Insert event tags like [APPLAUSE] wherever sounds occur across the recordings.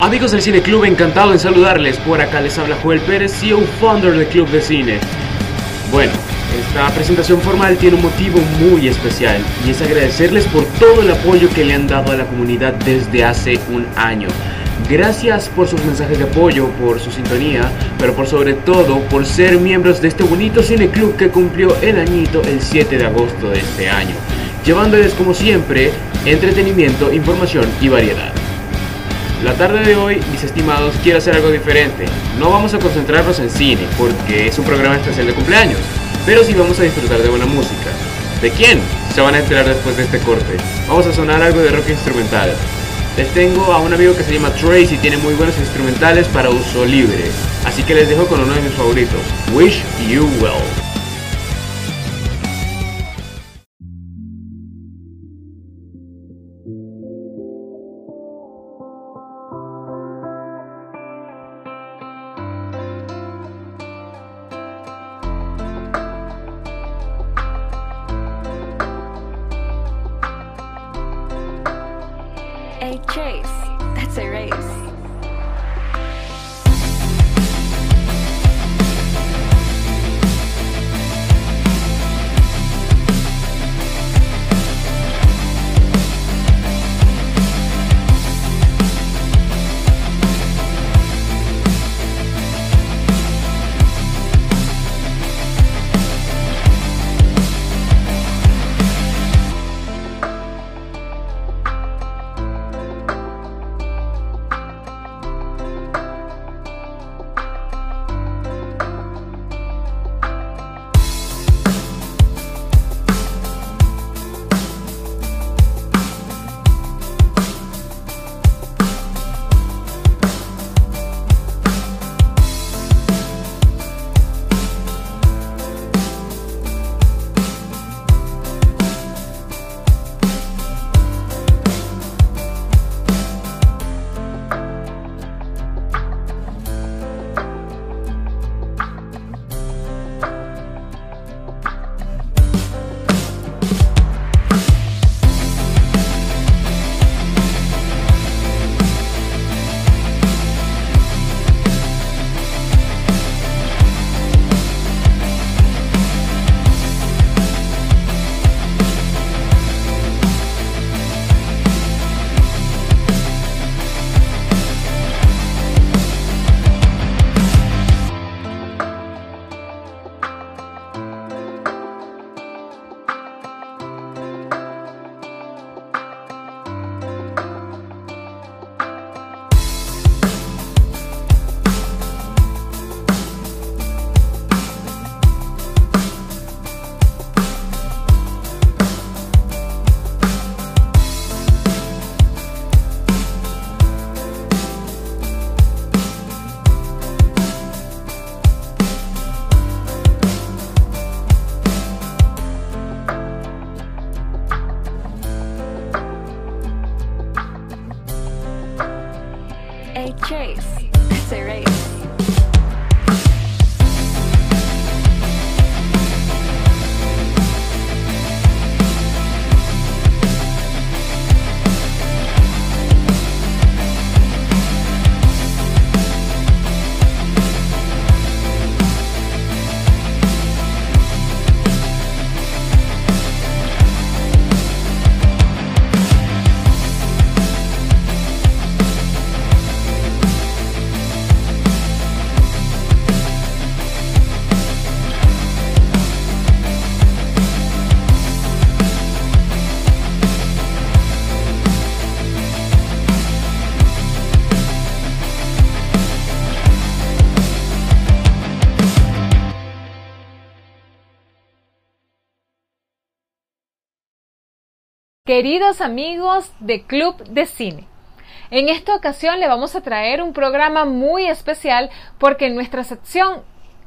Amigos del Cine Club, encantado en saludarles. Por acá les habla Joel Pérez, CEO founder del Club de Cine. Bueno, esta presentación formal tiene un motivo muy especial y es agradecerles por todo el apoyo que le han dado a la comunidad desde hace un año. Gracias por sus mensajes de apoyo, por su sintonía, pero por sobre todo por ser miembros de este bonito cine club que cumplió el añito el 7 de agosto de este año, llevándoles como siempre entretenimiento, información y variedad. La tarde de hoy, mis estimados, quiero hacer algo diferente. No vamos a concentrarnos en cine, porque es un programa especial de cumpleaños, pero sí vamos a disfrutar de buena música. ¿De quién? Se van a enterar después de este corte. Vamos a sonar algo de rock instrumental. Les tengo a un amigo que se llama Trace y tiene muy buenos instrumentales para uso libre. Así que les dejo con uno de mis favoritos, Wish You Well. Queridos amigos de Club de Cine, en esta ocasión le vamos a traer un programa muy especial porque en nuestra sección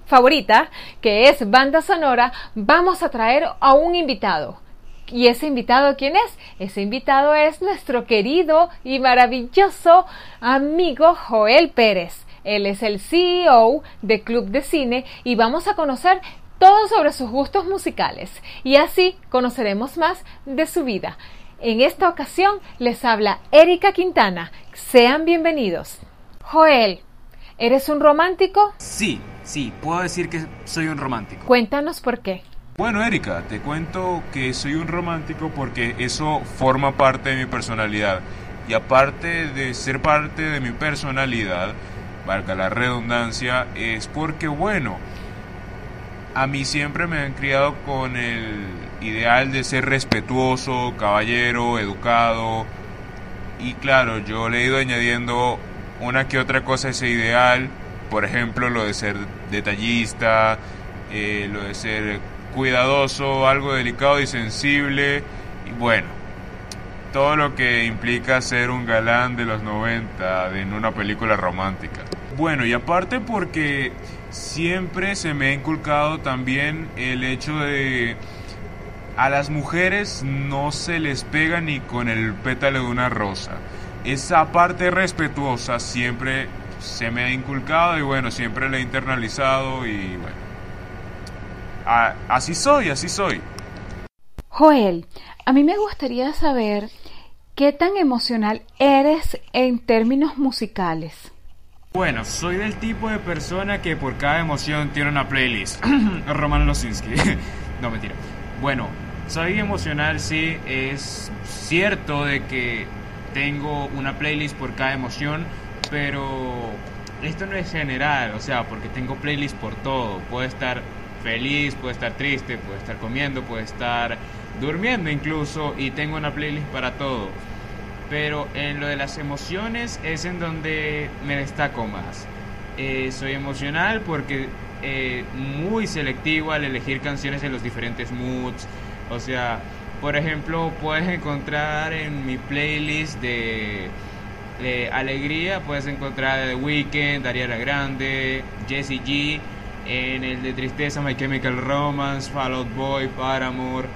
favorita, que es banda sonora, vamos a traer a un invitado. ¿Y ese invitado quién es? Ese invitado es nuestro querido y maravilloso amigo Joel Pérez. Él es el CEO de Club de Cine y vamos a conocer todo sobre sus gustos musicales y así conoceremos más de su vida. En esta ocasión les habla Erika Quintana. Sean bienvenidos. Joel, ¿eres un romántico? Sí, sí, puedo decir que soy un romántico. Cuéntanos por qué. Bueno, Erika, te cuento que soy un romántico porque eso forma parte de mi personalidad. Y aparte de ser parte de mi personalidad, valga la redundancia, es porque, bueno, a mí siempre me han criado con el ideal de ser respetuoso, caballero, educado. Y claro, yo le he ido añadiendo una que otra cosa a ese ideal. Por ejemplo, lo de ser detallista, eh, lo de ser cuidadoso, algo delicado y sensible. Y bueno, todo lo que implica ser un galán de los 90 en una película romántica. Bueno, y aparte porque siempre se me ha inculcado también el hecho de a las mujeres no se les pega ni con el pétalo de una rosa. Esa parte respetuosa siempre se me ha inculcado y bueno, siempre la he internalizado y bueno. así soy, así soy. Joel, a mí me gustaría saber qué tan emocional eres en términos musicales. Bueno, soy del tipo de persona que por cada emoción tiene una playlist. [CLEARS THROAT] Roman Losinski. [LAUGHS] no, mentira. Bueno, soy emocional, sí. Es cierto de que tengo una playlist por cada emoción, pero esto no es general, o sea, porque tengo playlist por todo. Puedo estar feliz, puedo estar triste, puedo estar comiendo, puedo estar durmiendo incluso, y tengo una playlist para todo pero en lo de las emociones es en donde me destaco más. Eh, soy emocional porque eh, muy selectivo al elegir canciones en los diferentes moods. O sea, por ejemplo, puedes encontrar en mi playlist de, alegría, puedes encontrar The Weeknd, Ariana Grande, Jessie G. En el de tristeza, My Chemical Romance, Fall Out Boy, Paramore.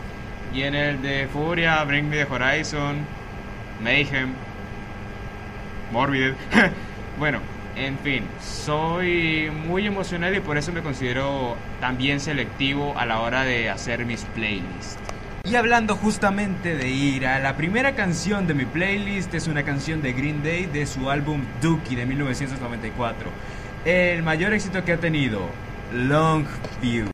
Y en el de furia, Bring Me the Horizon. Mayhem, Morbid. [LAUGHS] bueno, en fin, soy muy emocional y por eso me considero también selectivo a la hora de hacer mis playlists. Y hablando justamente de ira, la primera canción de mi playlist es una canción de Green Day de su álbum Dookie de 1994. El mayor éxito que ha tenido, Long View.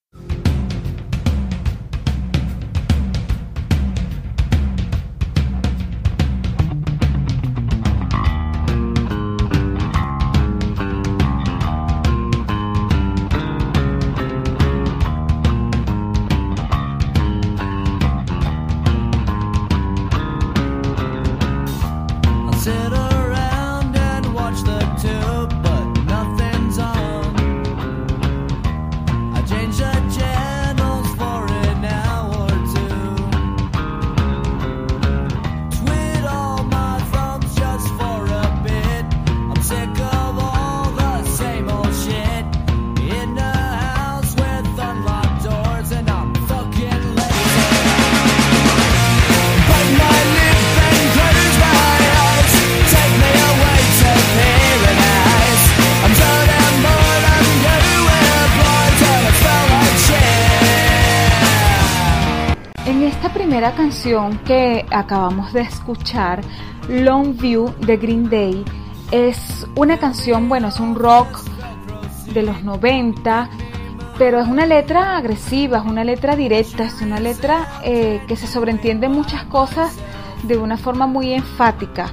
Canción que acabamos de escuchar, Long View de Green Day, es una canción, bueno, es un rock de los 90, pero es una letra agresiva, es una letra directa, es una letra eh, que se sobreentiende muchas cosas de una forma muy enfática.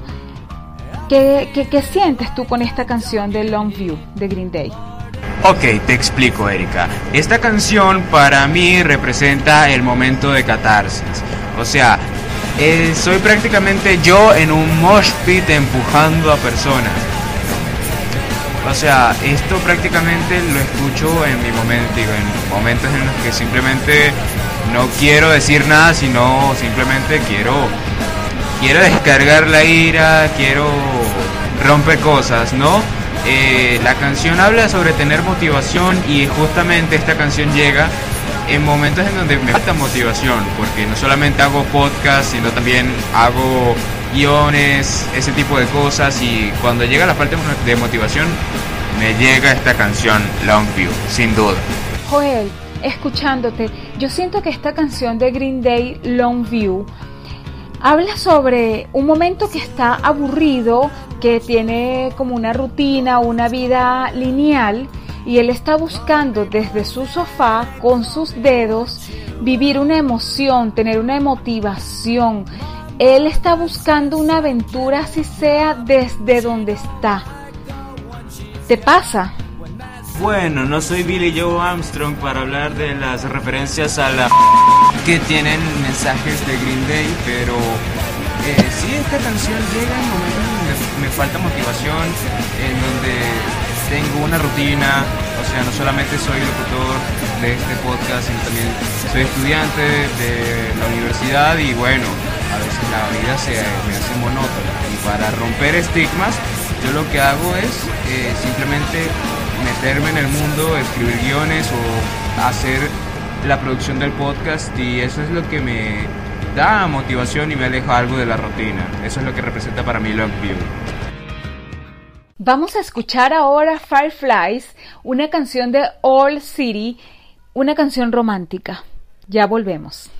¿Qué, qué, qué sientes tú con esta canción de Long View de Green Day? Ok, te explico, Erika. Esta canción para mí representa el momento de catarsis. O sea, eh, soy prácticamente yo en un mosh pit empujando a personas. O sea, esto prácticamente lo escucho en mi momento, digo, en momentos en los que simplemente no quiero decir nada, sino simplemente quiero quiero descargar la ira, quiero romper cosas, ¿no? Eh, la canción habla sobre tener motivación y justamente esta canción llega en momentos en donde me falta motivación, porque no solamente hago podcast, sino también hago guiones, ese tipo de cosas, y cuando llega la falta de motivación, me llega esta canción Longview, sin duda. Joel, escuchándote, yo siento que esta canción de Green Day, Longview, Habla sobre un momento que está aburrido, que tiene como una rutina, una vida lineal, y él está buscando desde su sofá con sus dedos vivir una emoción, tener una motivación. Él está buscando una aventura si sea desde donde está. ¿Te pasa? Bueno, no soy Billy Joe Armstrong para hablar de las referencias a la [LAUGHS] que tienen mensajes de Green Day, pero eh, sí, esta canción llega en me falta motivación, en donde tengo una rutina, o sea, no solamente soy locutor de este podcast, sino también soy estudiante de la universidad y bueno, a veces la vida se me hace monótona. Y para romper estigmas, yo lo que hago es eh, simplemente meterme en el mundo, escribir guiones o hacer la producción del podcast y eso es lo que me da motivación y me aleja algo de la rutina. Eso es lo que representa para mí Longview. Vamos a escuchar ahora Fireflies, una canción de All City, una canción romántica. Ya volvemos.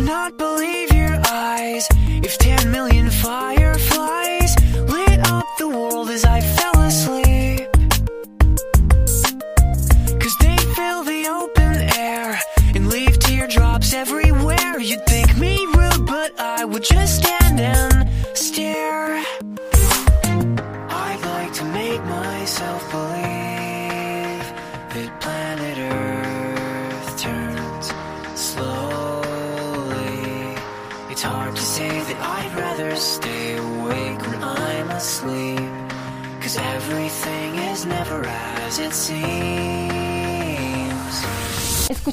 not believe your eyes. If 10 million fires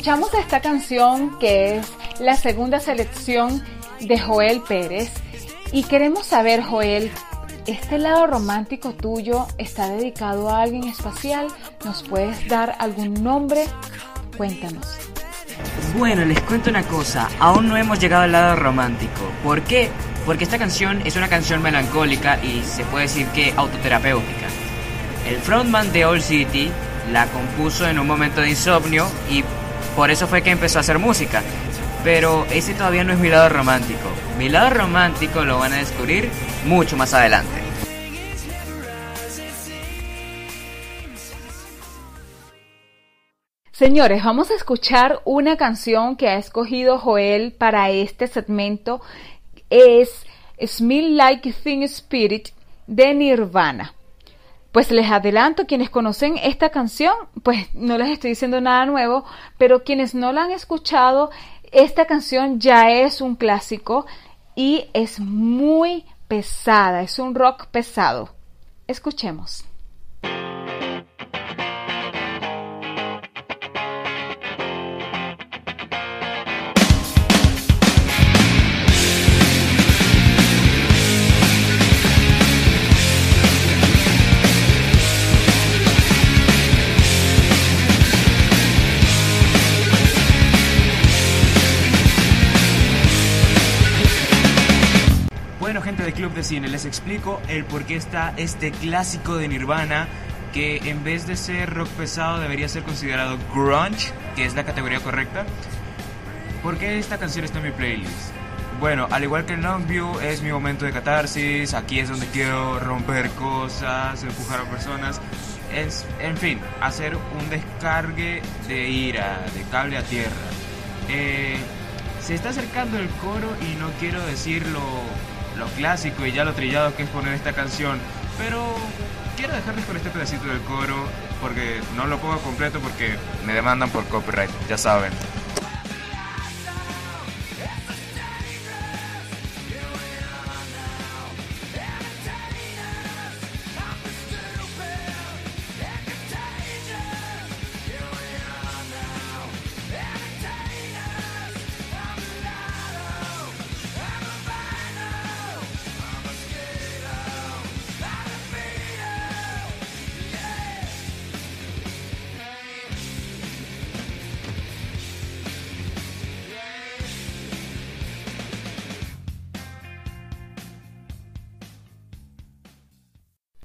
Escuchamos esta canción que es la segunda selección de Joel Pérez y queremos saber, Joel, ¿este lado romántico tuyo está dedicado a alguien especial? ¿Nos puedes dar algún nombre? Cuéntanos. Bueno, les cuento una cosa, aún no hemos llegado al lado romántico. ¿Por qué? Porque esta canción es una canción melancólica y se puede decir que autoterapéutica. El frontman de Old City la compuso en un momento de insomnio y por eso fue que empezó a hacer música. Pero ese todavía no es mi lado romántico. Mi lado romántico lo van a descubrir mucho más adelante. Señores, vamos a escuchar una canción que ha escogido Joel para este segmento. Es Smell Like Thin Spirit de Nirvana. Pues les adelanto, quienes conocen esta canción, pues no les estoy diciendo nada nuevo, pero quienes no la han escuchado, esta canción ya es un clásico y es muy pesada, es un rock pesado. Escuchemos. Club de Cine. Les explico el por qué está este clásico de Nirvana que en vez de ser rock pesado debería ser considerado grunge, que es la categoría correcta. ¿Por qué esta canción está en mi playlist? Bueno, al igual que en Longview es mi momento de catarsis, aquí es donde quiero romper cosas, empujar a personas, es, en fin, hacer un descargue de ira, de cable a tierra. Eh, se está acercando el coro y no quiero decirlo lo clásico y ya lo trillado que es poner esta canción, pero quiero dejarles con este pedacito del coro porque no lo pongo completo porque me demandan por copyright, ya saben.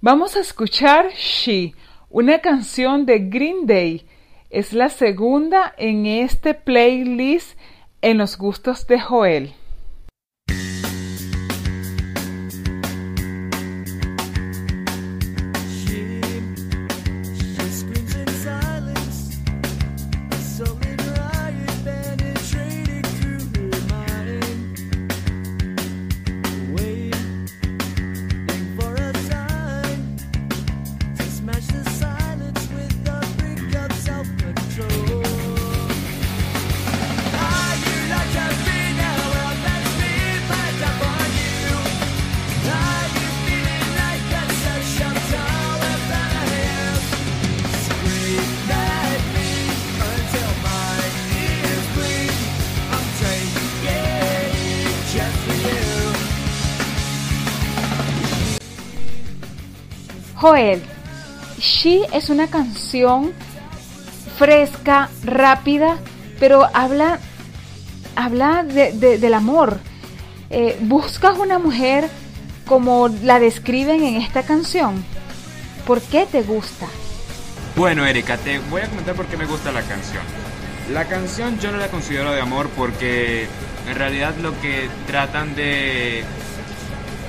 Vamos a escuchar She, una canción de Green Day. Es la segunda en este playlist en los gustos de Joel. Joel, She es una canción fresca, rápida, pero habla, habla del amor. Eh, ¿Buscas una mujer como la describen en esta canción? ¿Por qué te gusta? Bueno, Erika, te voy a comentar por qué me gusta la canción. La canción yo no la considero de amor porque en realidad lo que tratan de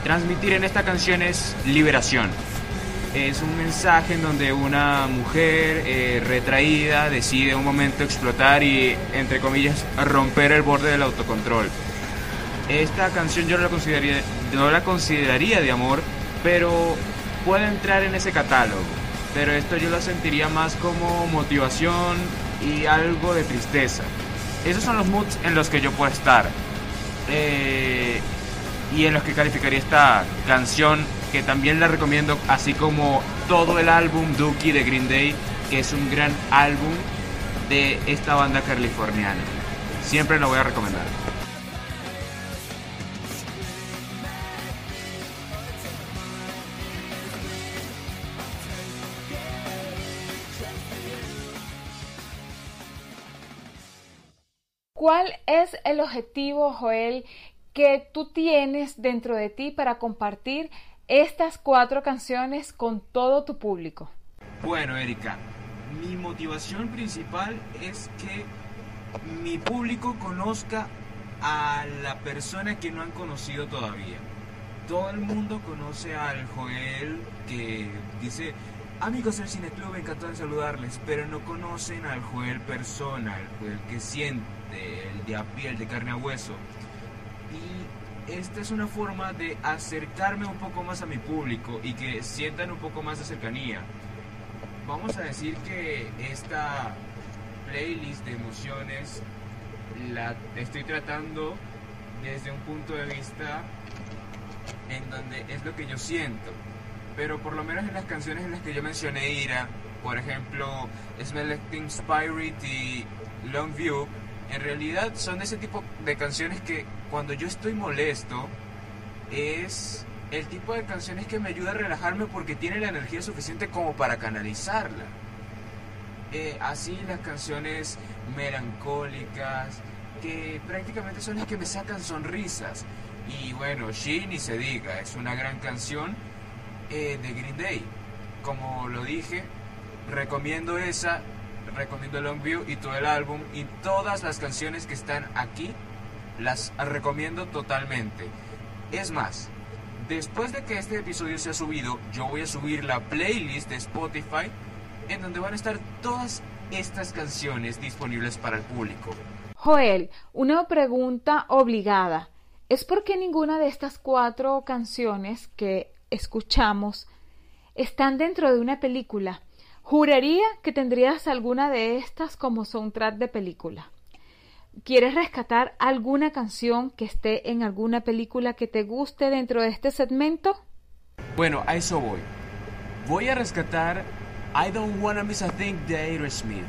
transmitir en esta canción es liberación es un mensaje en donde una mujer eh, retraída decide un momento explotar y, entre comillas, romper el borde del autocontrol. Esta canción yo no la consideraría, no la consideraría de amor, pero puede entrar en ese catálogo. Pero esto yo lo sentiría más como motivación y algo de tristeza. Esos son los moods en los que yo puedo estar. Eh, y en los que calificaría esta canción que también la recomiendo, así como todo el álbum Dookie de Green Day, que es un gran álbum de esta banda californiana. Siempre lo voy a recomendar. ¿Cuál es el objetivo, Joel, que tú tienes dentro de ti para compartir estas cuatro canciones con todo tu público? Bueno, Erika, mi motivación principal es que mi público conozca a la persona que no han conocido todavía. Todo el mundo conoce al Joel que dice, amigos del Cine Club, encantado de saludarles, pero no conocen al Joel persona, el Joel que siente, el de a piel, de carne a hueso esta es una forma de acercarme un poco más a mi público y que sientan un poco más de cercanía. Vamos a decir que esta playlist de emociones la estoy tratando desde un punto de vista en donde es lo que yo siento. Pero por lo menos en las canciones en las que yo mencioné ira, por ejemplo, Smell Spirit y Long View, en realidad son ese tipo de canciones que cuando yo estoy molesto es el tipo de canciones que me ayuda a relajarme porque tiene la energía suficiente como para canalizarla. Eh, así las canciones melancólicas, que prácticamente son las que me sacan sonrisas. Y bueno, She ni se diga, es una gran canción eh, de Green Day. Como lo dije, recomiendo esa recomiendo Longview y todo el álbum y todas las canciones que están aquí las recomiendo totalmente. Es más, después de que este episodio sea subido, yo voy a subir la playlist de Spotify en donde van a estar todas estas canciones disponibles para el público. Joel, una pregunta obligada. ¿Es porque ninguna de estas cuatro canciones que escuchamos están dentro de una película? Juraría que tendrías alguna de estas como soundtrack de película. ¿Quieres rescatar alguna canción que esté en alguna película que te guste dentro de este segmento? Bueno, a eso voy. Voy a rescatar I Don't Wanna Miss a Thing de Aerosmith,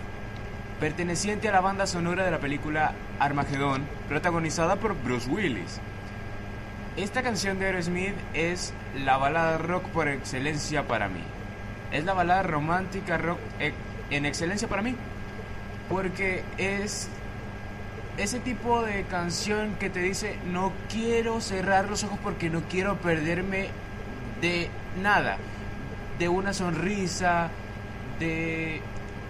perteneciente a la banda sonora de la película Armageddon, protagonizada por Bruce Willis. Esta canción de Aerosmith es la balada rock por excelencia para mí es la balada romántica rock e, en excelencia para mí. Porque es ese tipo de canción que te dice, no quiero cerrar los ojos porque no quiero perderme de nada. de una sonrisa, de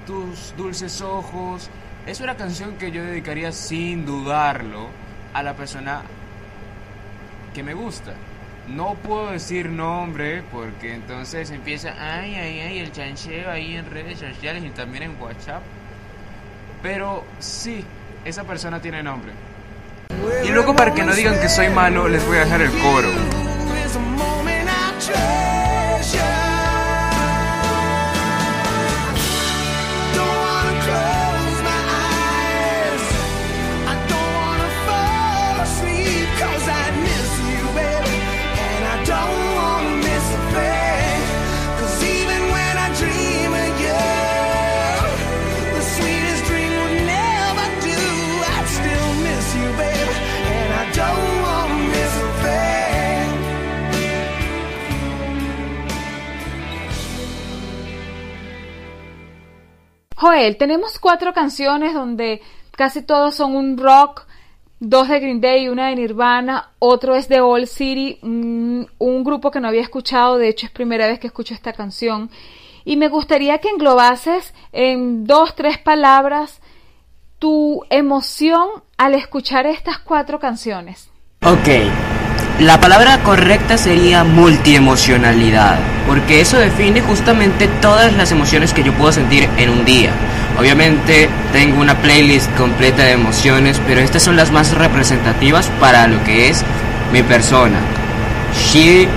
tus dulces ojos. Es una canción que yo dedicaría sin dudarlo a la persona que me gusta. No puedo decir nombre porque entonces empieza, ay, ay, ay, el chancheo ahí en redes sociales y también en WhatsApp. Pero sí, esa persona tiene nombre. Y luego para que no digan que soy malo, les voy a dejar el coro. Joel, tenemos cuatro canciones donde casi todos son un rock, dos de Green Day, una de Nirvana, otro es de All City, un, grupo que no había escuchado, de hecho es primera vez que escucho esta canción. Y me gustaría que englobases en dos, tres palabras tu emoción al escuchar estas cuatro canciones. Ok, la palabra correcta sería multiemocionalidad, porque eso define justamente todas las emociones que yo puedo sentir en un día. Obviamente tengo una playlist completa de emociones, pero estas son las más representativas para lo que es mi persona. She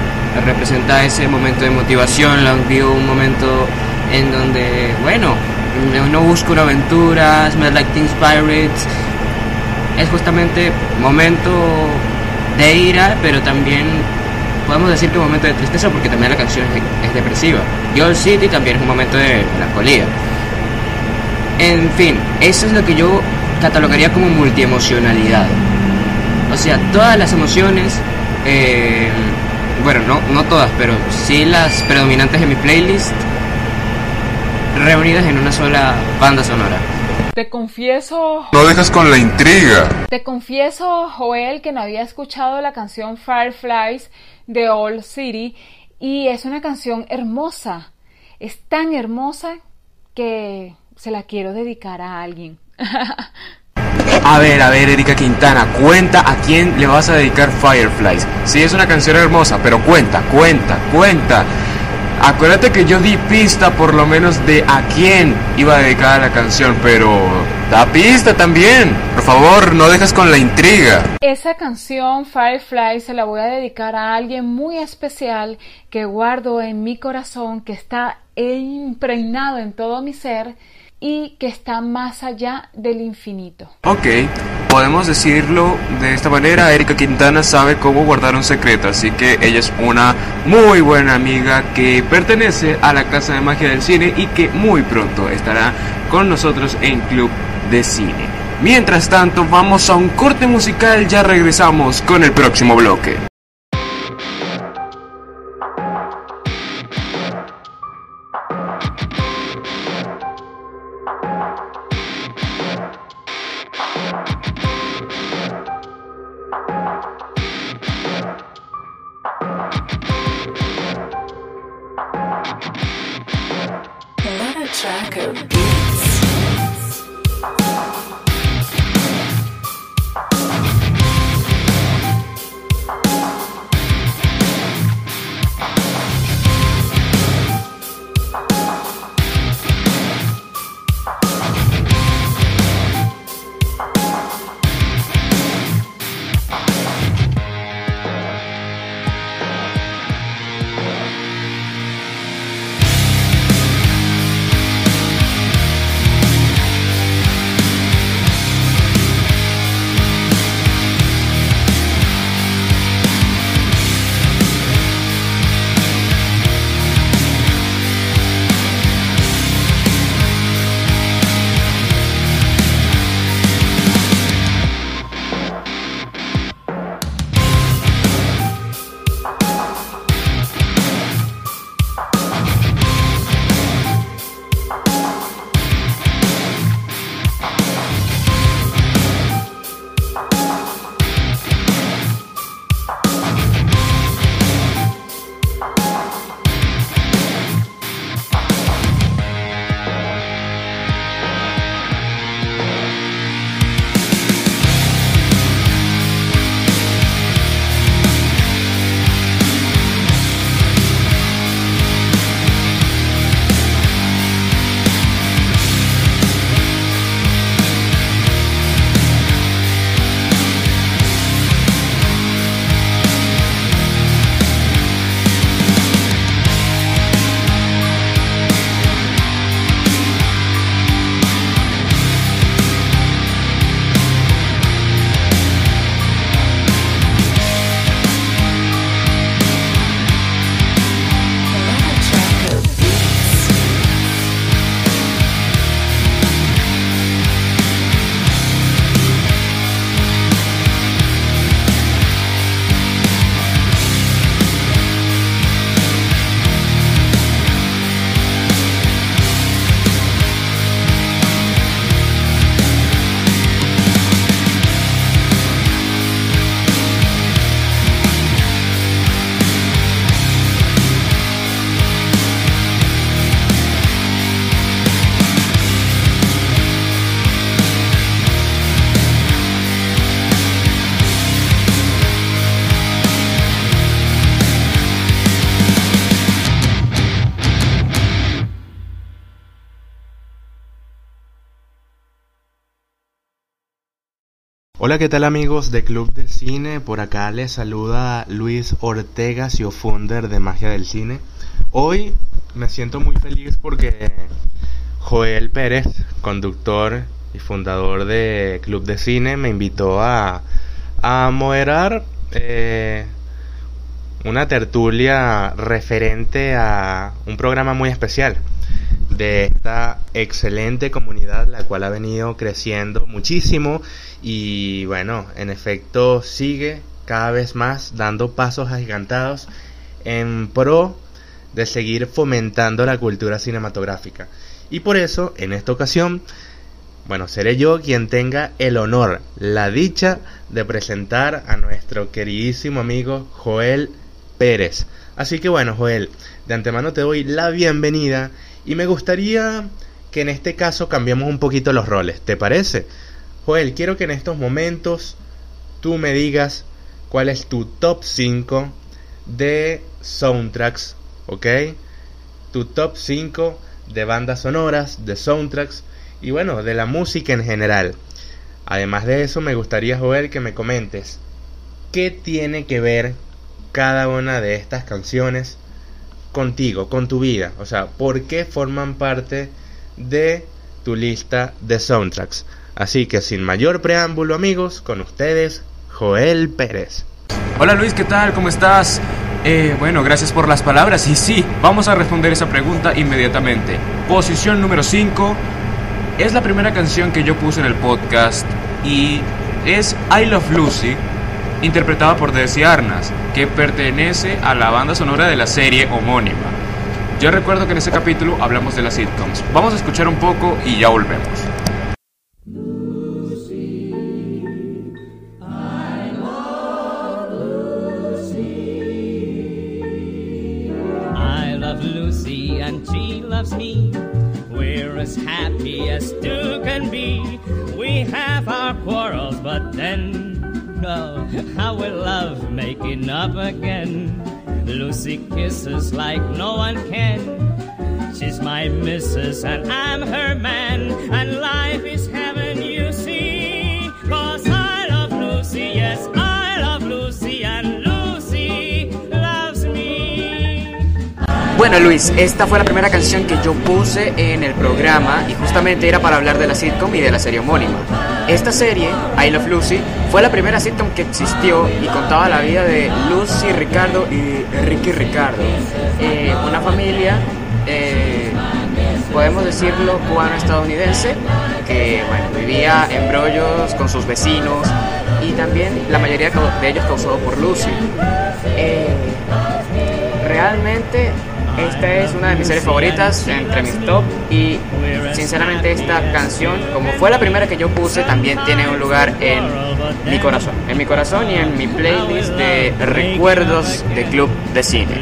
representa ese momento de motivación, Longview un momento en donde, bueno, no busco una aventura, Smell Like Teen Spirits, es justamente momento de ira, pero también podemos decir que un momento de tristeza porque también la canción es, depresiva. Your City también es un momento de melancolía. En fin, eso es lo que yo catalogaría como multiemocionalidad. O sea, todas las emociones, eh, bueno, no, no todas, pero sí las predominantes de mi playlist, reunidas en una sola banda sonora. Te confieso... No dejas con la intriga. Te confieso, Joel, que no había escuchado la canción Fireflies de Old City y es una canción hermosa. Es tan hermosa que se la quiero dedicar a alguien. [LAUGHS] A ver, a ver, Erika Quintana, cuenta a quién le vas a dedicar Fireflies. Sí, es una canción hermosa, pero cuenta, cuenta, cuenta. Acuérdate que yo di pista por lo menos de a quién iba a dedicar la canción, pero da pista también. Por favor, no dejes con la intriga. Esa canción Firefly se la voy a dedicar a alguien muy especial que guardo en mi corazón, que está impregnado en todo mi ser y que está más allá del infinito. Ok, podemos decirlo de esta manera, Erika Quintana sabe cómo guardar un secreto, así que ella es una muy buena amiga que pertenece a la Casa de Magia del Cine y que muy pronto estará con nosotros en Club de Cine. Mientras tanto, vamos a un corte musical, ya regresamos con el próximo bloque. Welcome. Hola, ¿qué tal amigos de Club de Cine? Por acá les saluda Luis Ortega, CEO founder de Magia del Cine. Hoy me siento muy feliz porque Joel Pérez, conductor y fundador de Club de Cine, me invitó a, a moderar eh, una tertulia referente a un programa muy especial de esta excelente comunidad, la cual ha venido creciendo muchísimo y bueno, en efecto sigue cada vez más dando pasos agigantados en pro de seguir fomentando la cultura cinematográfica. Y por eso, en esta ocasión, bueno, seré yo quien tenga el honor, la dicha de presentar a nuestro queridísimo amigo Joel Pérez. Así que bueno, Joel, de antemano te doy la bienvenida y me gustaría que en este caso cambiemos un poquito los roles, ¿te parece? Joel, quiero que en estos momentos tú me digas cuál es tu top 5 de soundtracks, ¿ok? Tu top 5 de bandas sonoras, de soundtracks y bueno, de la música en general. Además de eso, me gustaría, Joel, que me comentes qué tiene que ver cada una de estas canciones contigo, con tu vida. O sea, por qué forman parte de tu lista de soundtracks. Así que sin mayor preámbulo amigos, con ustedes Joel Pérez. Hola Luis, ¿qué tal? ¿Cómo estás? Eh, bueno, gracias por las palabras y sí, vamos a responder esa pregunta inmediatamente. Posición número 5 es la primera canción que yo puse en el podcast y es I Love Lucy, interpretada por Desi Arnas, que pertenece a la banda sonora de la serie homónima. Yo recuerdo que en ese capítulo hablamos de las sitcoms. Vamos a escuchar un poco y ya volvemos. Up again. Lucy kisses like no one can. She's my missus and I'm her man, and life is heaven, you see. Cause I love Lucy, yes, I Bueno Luis, esta fue la primera canción que yo puse en el programa y justamente era para hablar de la sitcom y de la serie homónima. Esta serie, I Love Lucy, fue la primera sitcom que existió y contaba la vida de Lucy, Ricardo y Ricky Ricardo. Eh, una familia, eh, podemos decirlo, cubano-estadounidense, que bueno, vivía en brollos con sus vecinos y también la mayoría de ellos causado por Lucy. Eh, realmente esta es una de mis series favoritas entre mis top y sinceramente esta canción, como fue la primera que yo puse, también tiene un lugar en mi corazón. En mi corazón y en mi playlist de recuerdos de Club de Cine.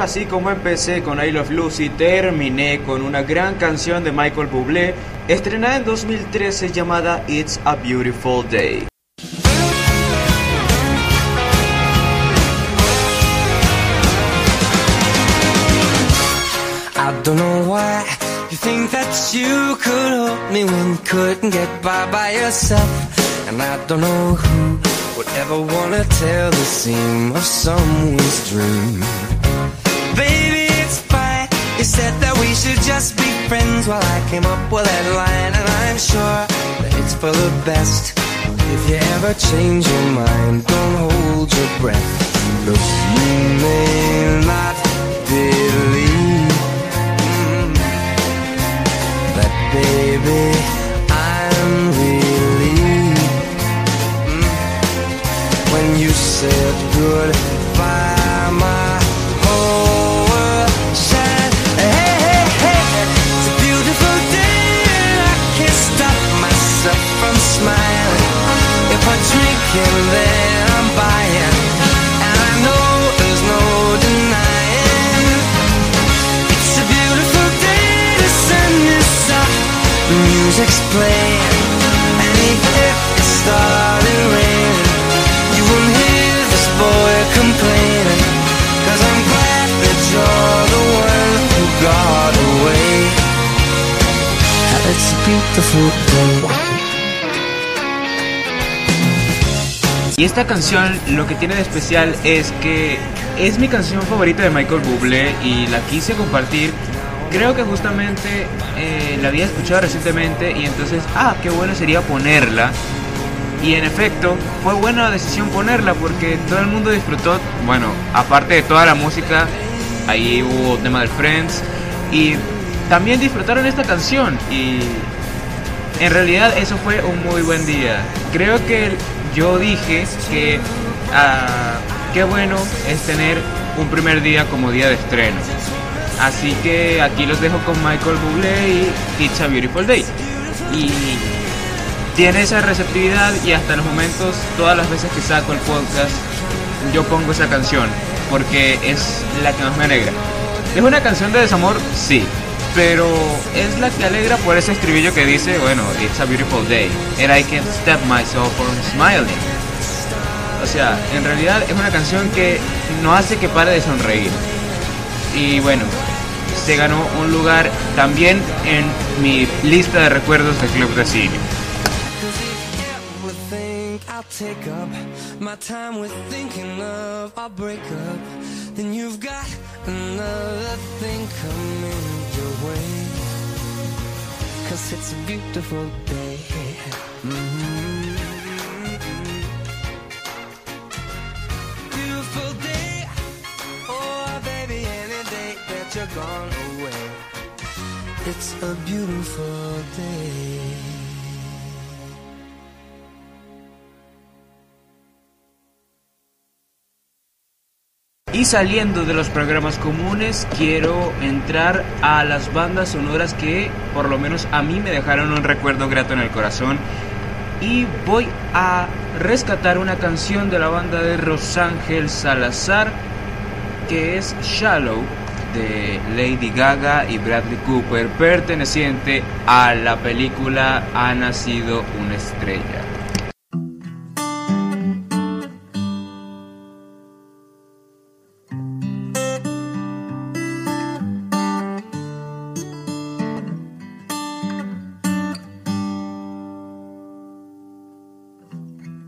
Pero así como empecé con I Love Lucy, terminé con una gran canción de Michael Bublé, estrenada en 2013 llamada It's a Beautiful Day. I don't know why you think that you could help me when you couldn't get by by yourself. And I don't know who would ever wanna tell the seam of someone's dream. Said that we should just be friends while I came up with that line, and I'm sure that it's for the best. If you ever change your mind, don't hold your breath. Look, you may not believe that, baby, I'm relieved when you said goodbye, my And I know there's no denying. It's a beautiful day, to send this up. the is complain. And even if you won't hear this boy complaining. Cause I'm glad that you're the one who got away. It's a beautiful day. Y esta canción lo que tiene de especial es que es mi canción favorita de Michael Bublé y la quise compartir. Creo que justamente eh, la había escuchado recientemente y entonces, ah, qué bueno sería ponerla. Y en efecto, fue buena decisión ponerla porque todo el mundo disfrutó, bueno, aparte de toda la música, ahí hubo tema del Friends y también disfrutaron esta canción y en realidad eso fue un muy buen día. Creo que yo dije que ah, qué bueno es tener un primer día como día de estreno. Así que aquí los dejo con Michael Bublé y It's a Beautiful Day. Y tiene esa receptividad y hasta los momentos, todas las veces que saco el podcast, yo pongo esa canción porque es la que más me alegra. ¿Es una canción de desamor? Sí. Pero es la que alegra por ese estribillo que dice, bueno, it's a beautiful day, and I can't stop myself from smiling. O sea, en realidad es una canción que no hace que pare de sonreír. Y bueno, se ganó un lugar también en mi lista de recuerdos de Club de Cine. Cause if you ever think I'll take up my time with thinking of our breakup, then you've got another thing coming your way. Cause it's a beautiful day. Mhm. Beautiful day. Oh, baby, any day that you're gone away. It's a beautiful day. Y saliendo de los programas comunes, quiero entrar a las bandas sonoras que por lo menos a mí me dejaron un recuerdo grato en el corazón. Y voy a rescatar una canción de la banda de Rosángel Salazar, que es Shallow, de Lady Gaga y Bradley Cooper, perteneciente a la película Ha nacido una estrella.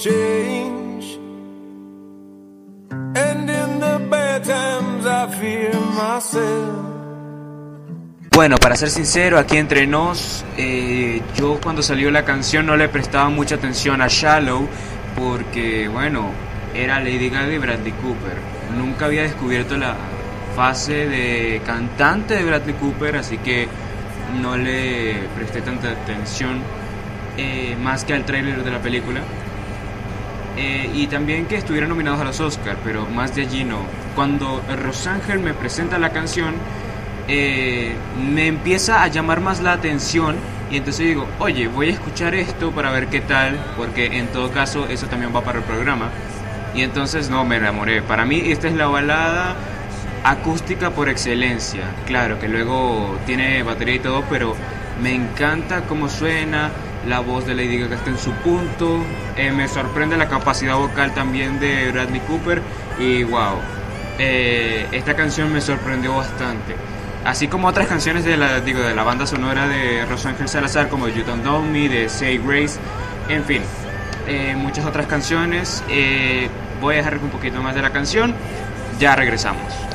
change. And in the bad times, I fear myself. Bueno, para ser sincero, aquí entre nos, eh, yo cuando salió la canción no le prestaba mucha atención a Shallow porque, bueno, era Lady Gaga y Bradley Cooper. Nunca había descubierto la fase de cantante de Bradley Cooper, así que no le presté tanta atención eh, más que al tráiler de la película. Eh, y también que estuvieran nominados a los Oscar, pero más de allí no. Cuando Rosángel me presenta la canción, eh, me empieza a llamar más la atención y entonces digo, oye, voy a escuchar esto para ver qué tal, porque en todo caso eso también va para el programa. Y entonces no, me enamoré. Para mí esta es la balada acústica por excelencia. Claro que luego tiene batería y todo, pero me encanta cómo suena, la voz de Lady Gaga está en su punto, eh, me sorprende la capacidad vocal también de Bradley Cooper y wow, eh, esta canción me sorprendió bastante. Así como otras canciones de la, digo, de la banda sonora de Rosángel Salazar como You Don't Know Me, de Say Grace, en fin, eh, muchas otras canciones. Voy a dejar un poquito más de la canción, ya regresamos.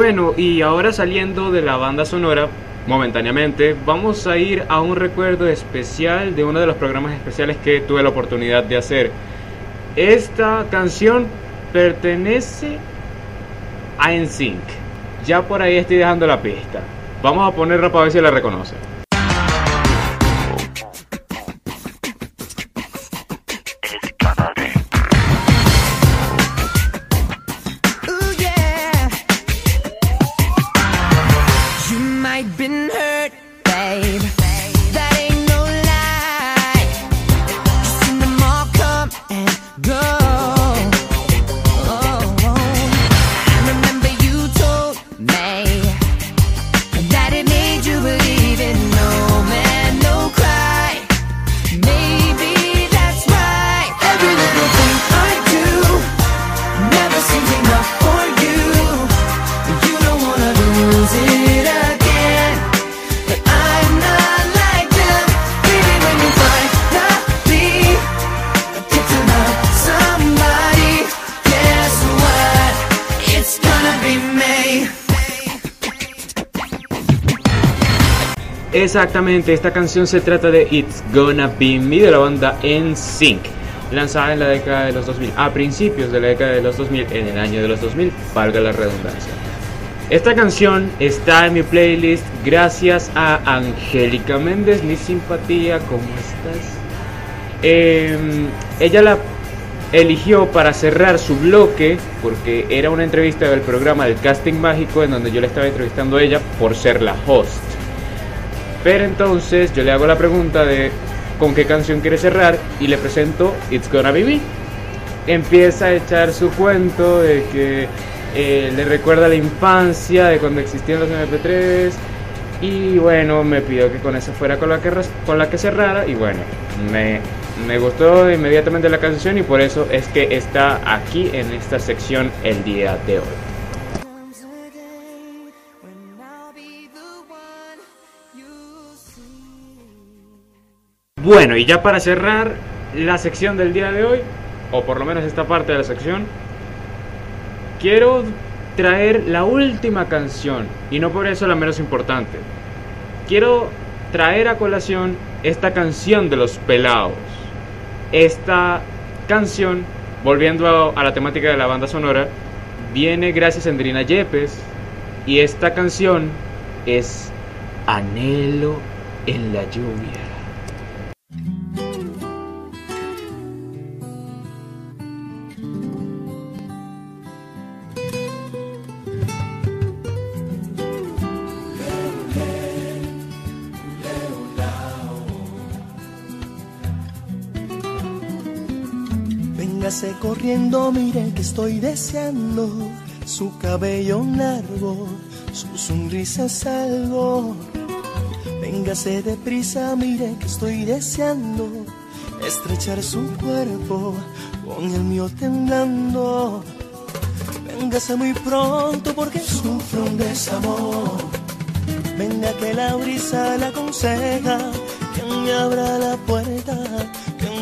Bueno, y ahora saliendo de la banda sonora, momentáneamente, vamos a ir a un recuerdo especial de uno de los programas especiales que tuve la oportunidad de hacer. Esta canción pertenece a NSYNC. Ya por ahí estoy dejando la pista. Vamos a ponerla para ver si la reconoce. Exactamente, esta canción se trata de It's Gonna Be Me de la banda NSYNC, lanzada en la década de los 2000, a principios de la década de los 2000, en el año de los 2000, valga la redundancia. Esta canción está en mi playlist gracias a Angélica Méndez, mi simpatía, ¿cómo estás? Em, ella la eligió para cerrar su bloque porque era una entrevista del programa del Casting Mágico en donde yo le estaba entrevistando a ella por ser la host. Pero entonces yo le hago la pregunta de con qué canción quiere cerrar y le presento It's Gonna Be Me. Empieza a echar su cuento de que eh, le recuerda la infancia, de cuando existían los MP3 y bueno, me pidió que con esa fuera con la que, con la que cerrara y bueno, me, me gustó inmediatamente la canción y por eso es que está aquí en esta sección el día de hoy. Bueno, y ya para cerrar la sección del día de hoy, o por lo menos esta parte de la sección, quiero traer la última canción, y no por eso la menos importante. Quiero traer a colación esta canción de los pelados. Esta canción, volviendo a, la temática de la banda sonora, viene gracias a Andrina Yepes, y esta canción es Anhelo en la lluvia. Corriendo, mire que estoy deseando su cabello largo, su sonrisa es algo. Véngase deprisa, mire que estoy deseando estrechar su cuerpo con el mío temblando. Véngase muy pronto porque sufro un desamor. Venga que la brisa la aconseja, que me abra la puerta,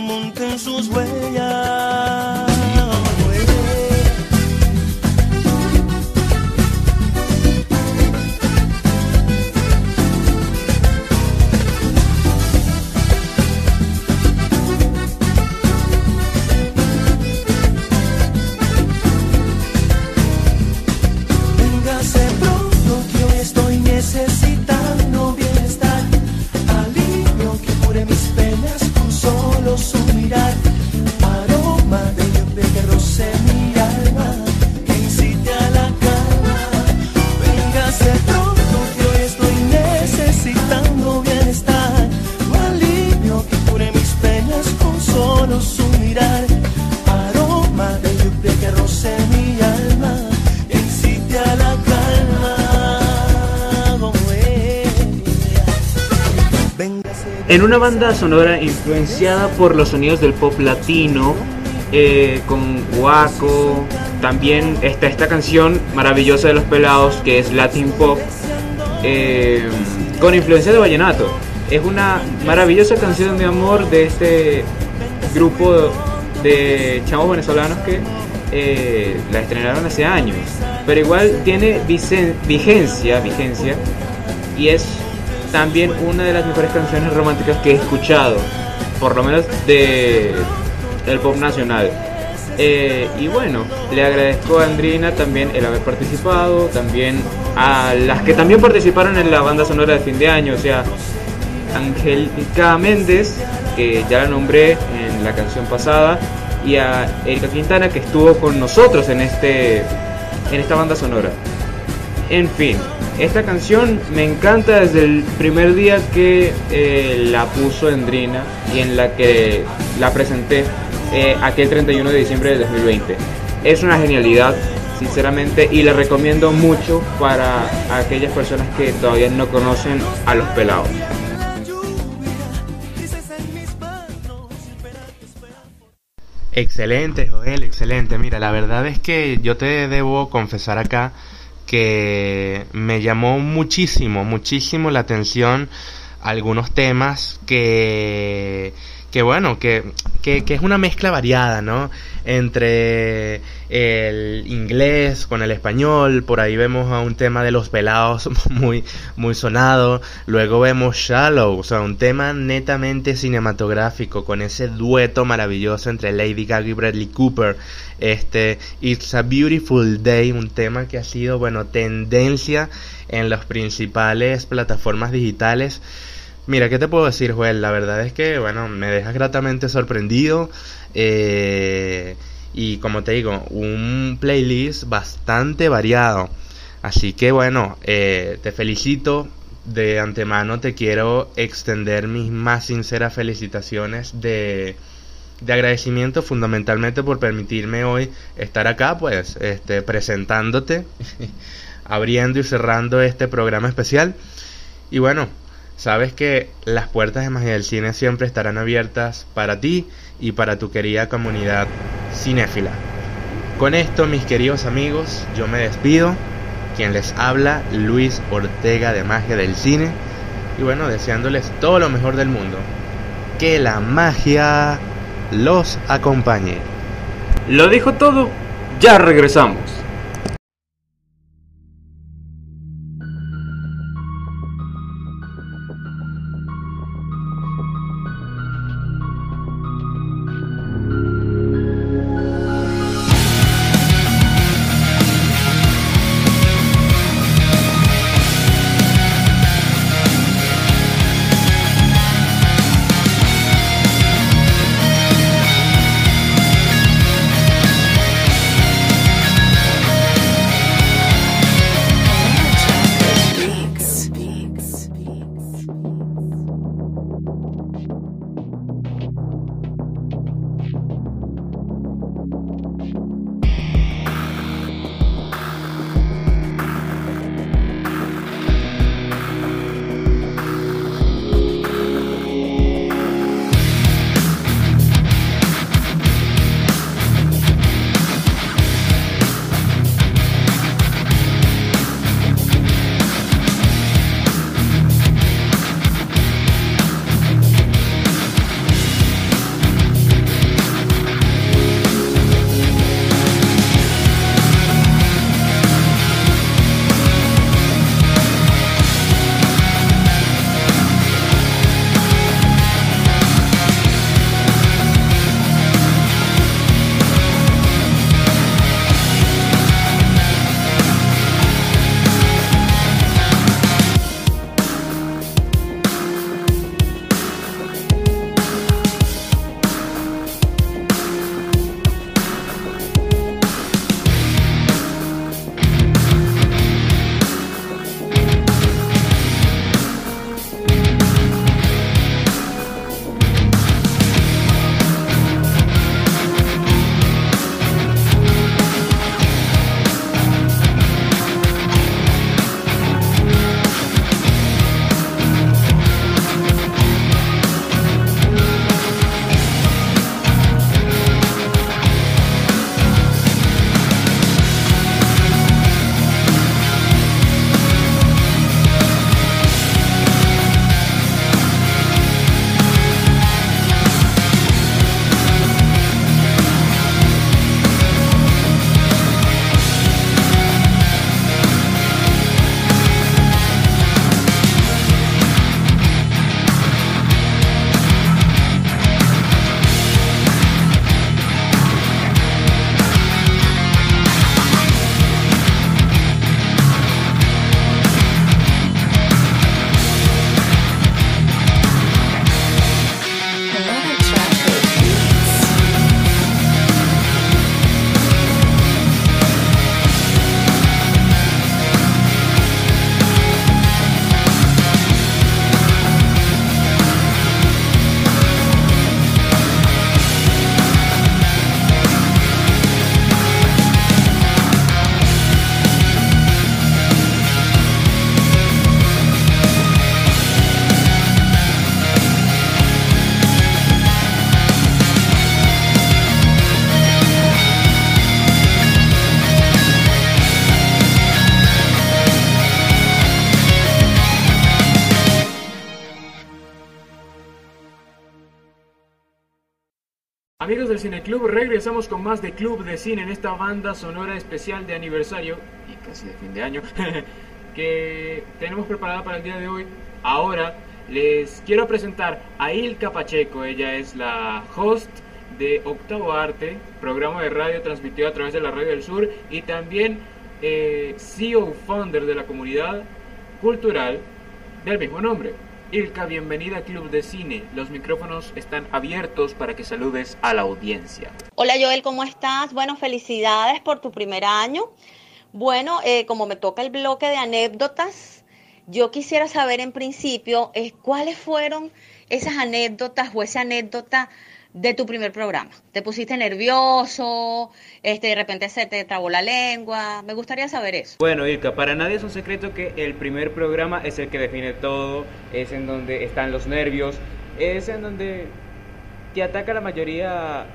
que monte en sus huellas. Una banda sonora influenciada por los sonidos del pop latino, eh, con Waco, también está esta canción maravillosa de los pelados que es Latin Pop, eh, con influencia de vallenato. Es una maravillosa canción de amor de este grupo de chavos venezolanos que eh, la estrenaron hace años, pero igual tiene vigencia, vigencia, y es también una de las mejores canciones románticas que he escuchado, por lo menos de el pop nacional. Eh, y bueno, le agradezco a Andrina también el haber participado, también a las que también participaron en la banda sonora de fin de año, o sea, Angélica Méndez, que ya la nombré en la canción pasada, y a Erika Quintana, que estuvo con nosotros en, este, en esta banda sonora. En fin, esta canción me encanta desde el primer día que eh, la puso Endrina y en la que la presenté eh, aquel 31 de diciembre del 2020. Es una genialidad, sinceramente, y la recomiendo mucho para aquellas personas que todavía no conocen a los pelados. Excelente, Joel, excelente. Mira, la verdad es que yo te debo confesar acá que me llamó muchísimo, muchísimo la atención algunos temas que, que bueno, que, que, que es una mezcla variada, ¿no? Entre el inglés con el español, por ahí vemos a un tema de los pelados [LAUGHS] muy, muy sonado, luego vemos Shallow, o sea, un tema netamente cinematográfico con ese dueto maravilloso entre Lady Gaga y Bradley Cooper, este It's a Beautiful Day, un tema que ha sido, bueno, tendencia en las principales plataformas digitales. Mira, ¿qué te puedo decir, Joel? La verdad es que, bueno, me dejas gratamente sorprendido. eh, y como te digo, un playlist bastante variado. Así que, bueno, eh, te felicito. De antemano te quiero extender mis más sinceras felicitaciones de, de agradecimiento fundamentalmente por permitirme hoy estar acá, pues, este, presentándote, [LAUGHS] abriendo y cerrando este programa especial. Y bueno, sabes que las puertas de Magia del Cine siempre estarán abiertas para ti y para tu querida comunidad cinéfila. Con esto, mis queridos amigos, yo me despido. Quien les habla, Luis Ortega de Magia del Cine. Y bueno, deseándoles todo lo mejor del mundo. Que la magia los acompañe. Lo dijo todo, ya regresamos. Del Cine Club, regresamos con más de Club de Cine en esta banda sonora especial de aniversario y casi de fin de año [LAUGHS] que tenemos preparada para el día de hoy. Ahora les quiero presentar a Ilka Pacheco, ella es la host de Octavo Arte, programa de radio transmitido a través de la Radio del Sur y también eh, CEO founder de la comunidad cultural del mismo nombre. Ilka, bienvenida a Club de Cine. Los micrófonos están abiertos para que saludes a la audiencia. Hola Joel, ¿cómo estás? Bueno, felicidades por tu primer año. Bueno, eh, como me toca el bloque de anécdotas, yo quisiera saber en principio eh, cuáles fueron esas anécdotas o esa anécdota de tu primer programa. ¿Te pusiste nervioso? Este, de repente se te trabó la lengua. Me gustaría saber eso. Bueno, Ilka, para nadie es un secreto que el primer programa es el que define todo, es en donde están los nervios, es en donde te ataca la mayoría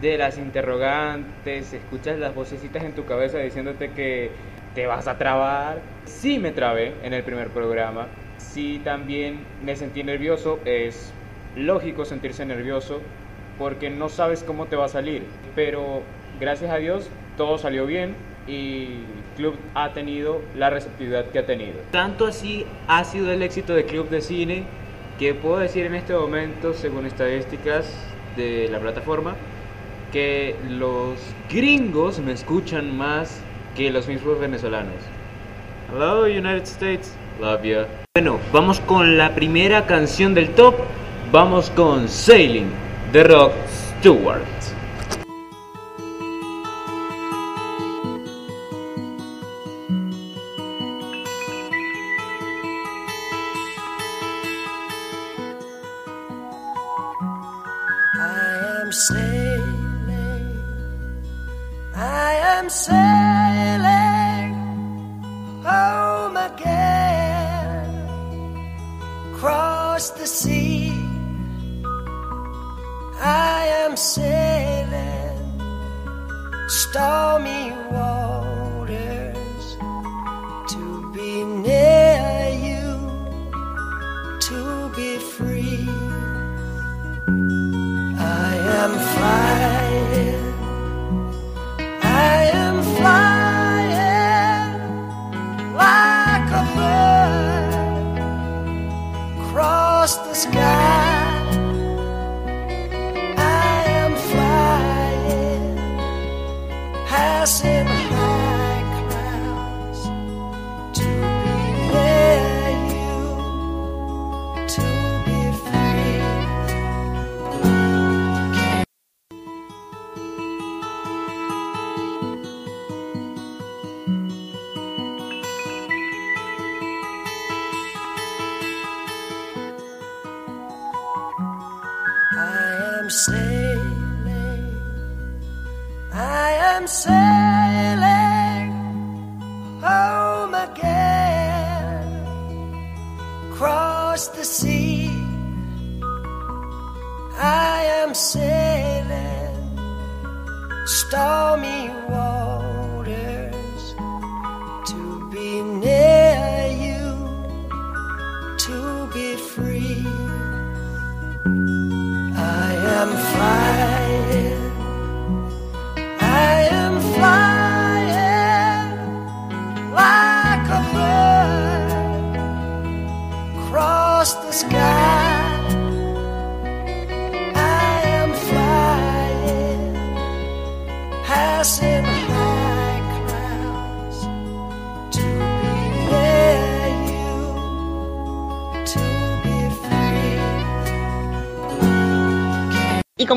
de las interrogantes, escuchas las vocecitas en tu cabeza diciéndote que te vas a trabar. Sí me trabé en el primer programa, sí también me sentí nervioso, es lógico sentirse nervioso porque no sabes cómo te va a salir, pero gracias a Dios todo salió bien y Club ha tenido la receptividad que ha tenido. Tanto así ha sido el éxito de Club de Cine que puedo decir en este momento, según estadísticas de la plataforma, que los gringos me escuchan más que los mismos venezolanos. Hello United States, love you. Bueno, vamos con la primera canción del top. Vamos con Sailing de Rock Stewart.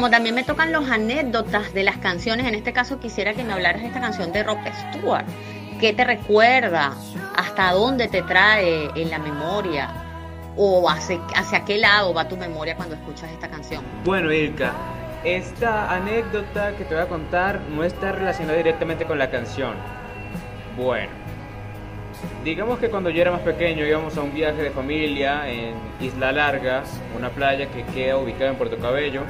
Como también me tocan los anécdotas de las canciones, en este caso quisiera que me hablaras de esta canción de Rob Stewart. ¿Qué te recuerda? ¿Hasta dónde te trae en la memoria? ¿O hacia, hacia qué lado va tu memoria cuando escuchas esta canción? Bueno, Ilka, esta anécdota que te voy a contar no está relacionada directamente con la canción. Bueno, digamos que cuando yo era más pequeño íbamos a un viaje de familia en Isla Larga, una playa que queda ubicada en Puerto Cabello,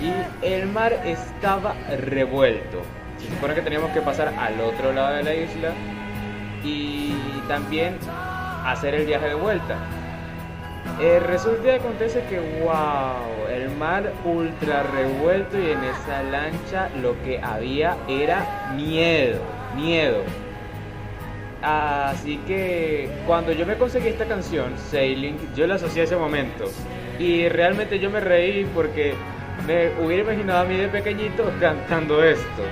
y el mar estaba revuelto. Se supone que teníamos que pasar al otro lado de la isla y también hacer el viaje de vuelta. Eh, resulta y acontece que, wow, el mar ultra revuelto y en esa lancha lo que había era miedo, miedo. Así que cuando yo me conseguí esta canción, Sailing, yo la asocié a ese momento. Y realmente yo me reí porque me hubiera imaginado a mí de pequeñito cantando esto.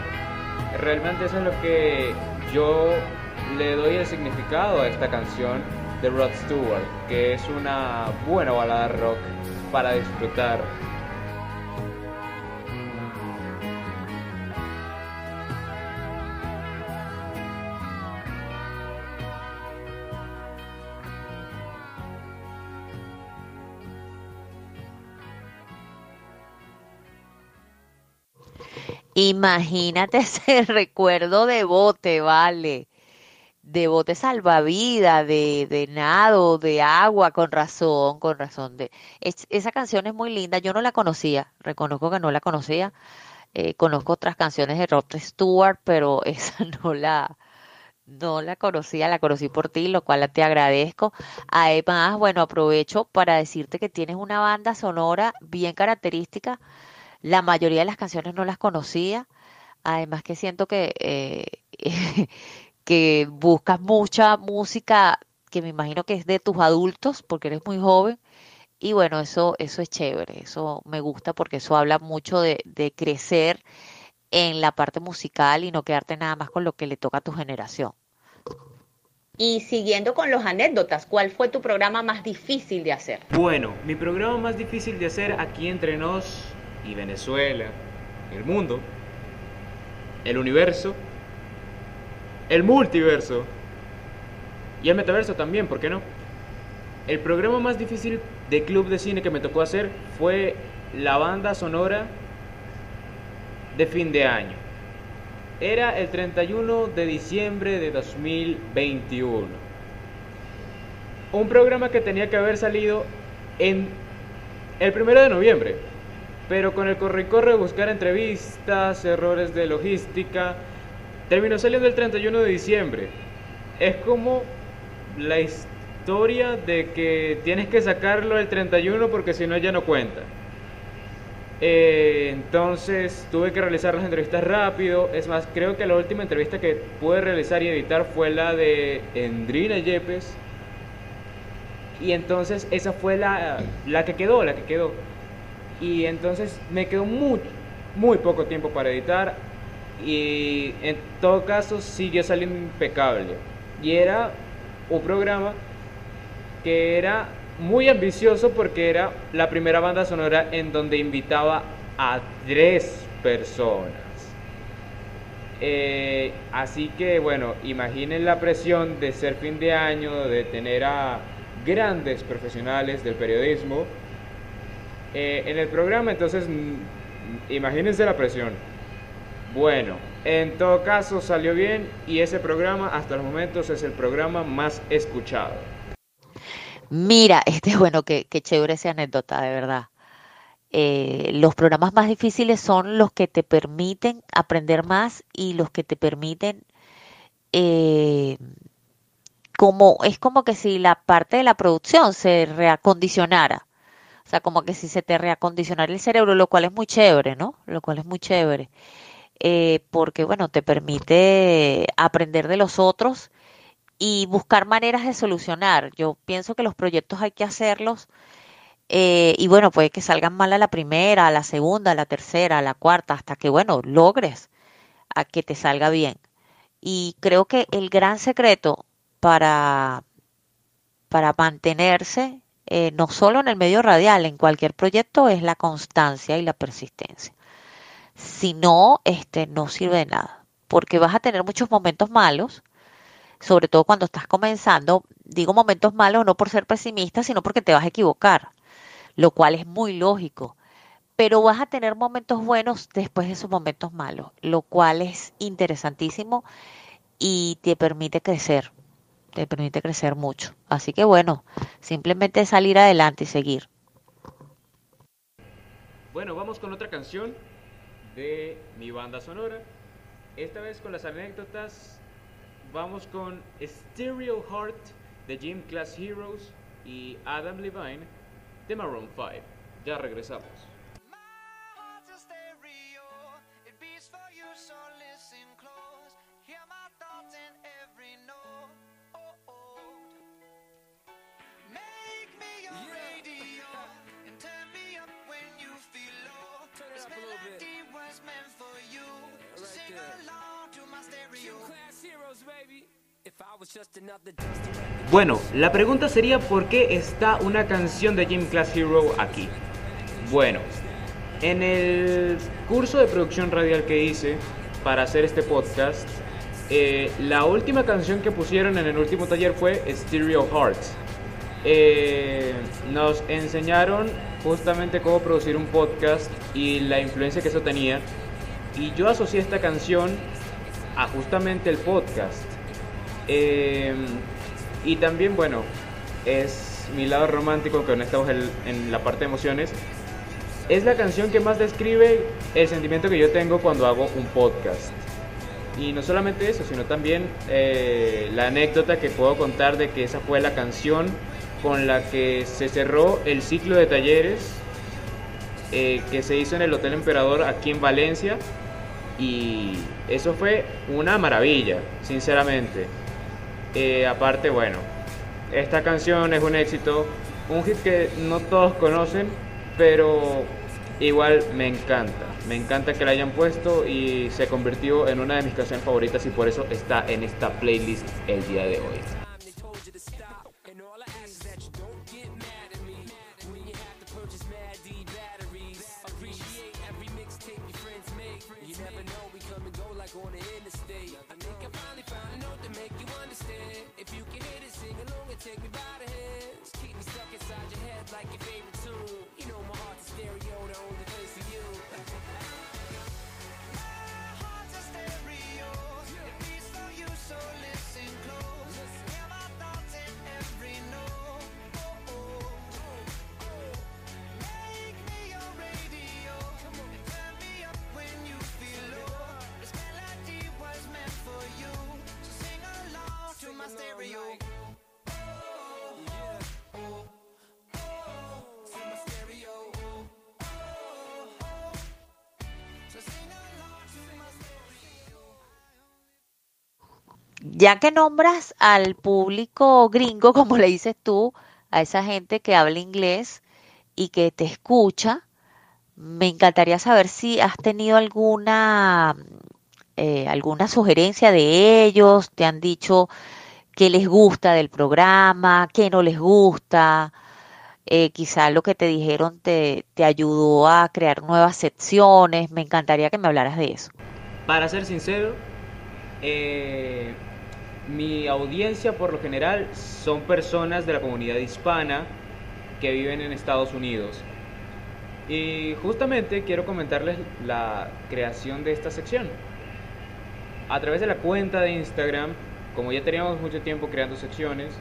Realmente eso es lo que yo le doy el significado a esta canción de Rod Stewart, que es una buena balada rock para disfrutar. Imagínate [LAUGHS] ese recuerdo de bote, vale. De bote salvavidas, de, de nado, de agua, con razón, con razón. De, es- esa canción es muy linda, yo no la conocía, reconozco que no la conocía. Eh, conozco otras canciones de Rod Stewart, pero [LAUGHS] esa no la, no la conocía, la conocí por ti, lo cual te agradezco. Además, bueno, aprovecho para decirte que tienes una banda sonora bien característica. La mayoría de las canciones no las conocía. Además que siento que, eh, [LAUGHS] que buscas mucha música que me imagino que es de tus adultos, porque eres muy joven. Y bueno, eso, eso es chévere, eso me gusta porque eso habla mucho de, de crecer en la parte musical y no quedarte nada más con lo que le toca a tu generación. Y siguiendo con los anécdotas, ¿cuál fue tu programa más difícil de hacer? Bueno, mi programa más difícil de hacer aquí entre nos y Venezuela, el mundo, el universo, el multiverso y el metaverso también, ¿por qué no? El programa más difícil de club de cine que me tocó hacer fue la banda sonora de fin de año. Era el 31 de diciembre de 2021. Un programa que tenía que haber salido en el 1 de noviembre, pero con el corre y corre de buscar entrevistas, errores de logística, terminó saliendo el 31 de diciembre. Es como la historia de que tienes que sacarlo el 31 porque si no ya no cuenta. Eh, entonces tuve que realizar las entrevistas rápido. Es más, creo que la última entrevista que pude realizar y editar fue la de Endrina Yepes. Y entonces esa fue la, la que quedó, la que quedó. Y entonces me quedó muy, muy poco tiempo para editar. Y en todo caso siguió saliendo impecable. Y era un programa que era muy ambicioso porque era la primera banda sonora en donde invitaba a tres personas. Eh, así que bueno, imaginen la presión de ser fin de año, de tener a grandes profesionales del periodismo eh, en el programa, entonces mm, imagínense la presión. Bueno, en todo caso salió bien y ese programa hasta los momentos es el programa más escuchado. Mira, [LAUGHS] este bueno, qué, qué chévere esa anécdota, de verdad. Eh, los programas más difíciles son los que te permiten aprender más y los que te permiten eh, como es como que si la parte de la producción se reacondicionara. O sea, como que si se te reacondicionara el cerebro, lo cual es muy chévere, ¿no? Lo cual es muy chévere. Eh, porque, bueno, te permite aprender de los otros y buscar maneras de solucionar. Yo pienso que los proyectos hay que hacerlos eh, y bueno, puede que salgan mal a la primera, a la segunda, a la tercera, a la cuarta, hasta que, bueno, logres a que te salga bien. Y creo que el gran secreto para, para mantenerse, eh, no solo en el medio radial, en cualquier proyecto, es la constancia y la persistencia. Si no, este, no sirve de nada, porque vas a tener muchos momentos malos, sobre todo cuando estás comenzando. Digo momentos malos no por ser pesimista, sino porque te vas a equivocar, lo cual es muy lógico. Pero vas a tener momentos buenos después de esos momentos malos, lo cual es interesantísimo y te permite crecer, te permite crecer mucho. Así que bueno, simplemente salir adelante y seguir. Bueno, vamos con otra canción de mi banda sonora. Esta vez con las anécdotas vamos con Stereo Heart de Gym Class Heroes y Adam Levine de Maroon 5. Ya regresamos. Bueno, la pregunta sería por qué está una canción de Gym Class Hero aquí. Bueno, en el curso de producción radial que hice para hacer este podcast, eh, la última canción que pusieron en el último taller fue Stereo Hearts. Eh, nos enseñaron justamente cómo producir un podcast y la influencia que eso tenía. Y yo asocié esta canción a justamente el podcast. Eh, y también, bueno, es mi lado romántico, que no estamos en, en la parte de emociones. Es la canción que más describe el sentimiento que yo tengo cuando hago un podcast. Y no solamente eso, sino también eh, la anécdota que puedo contar de que esa fue la canción con la que se cerró el ciclo de talleres eh, que se hizo en el Hotel Emperador aquí en Valencia. Y eso fue una maravilla, sinceramente. Eh, aparte, bueno, esta canción es un éxito, un hit que no todos conocen, pero igual me encanta. Me encanta que la hayan puesto y se convirtió en una de mis canciones favoritas y por eso está en esta playlist el día de hoy. Ya que nombras al público gringo, [LAUGHS] como le dices tú, a esa gente que habla inglés y que te escucha, me encantaría saber si has tenido alguna, eh, alguna sugerencia de ellos, te han dicho qué les gusta del programa, qué no les gusta, eh, quizá lo que te dijeron te, te ayudó a crear nuevas secciones, me encantaría que me hablaras de eso. Para ser sincero, eh, mi audiencia por lo general son personas de la comunidad hispana que viven en Estados Unidos. Y justamente quiero comentarles la creación de esta sección. A través de la cuenta de Instagram, como ya teníamos mucho tiempo creando secciones,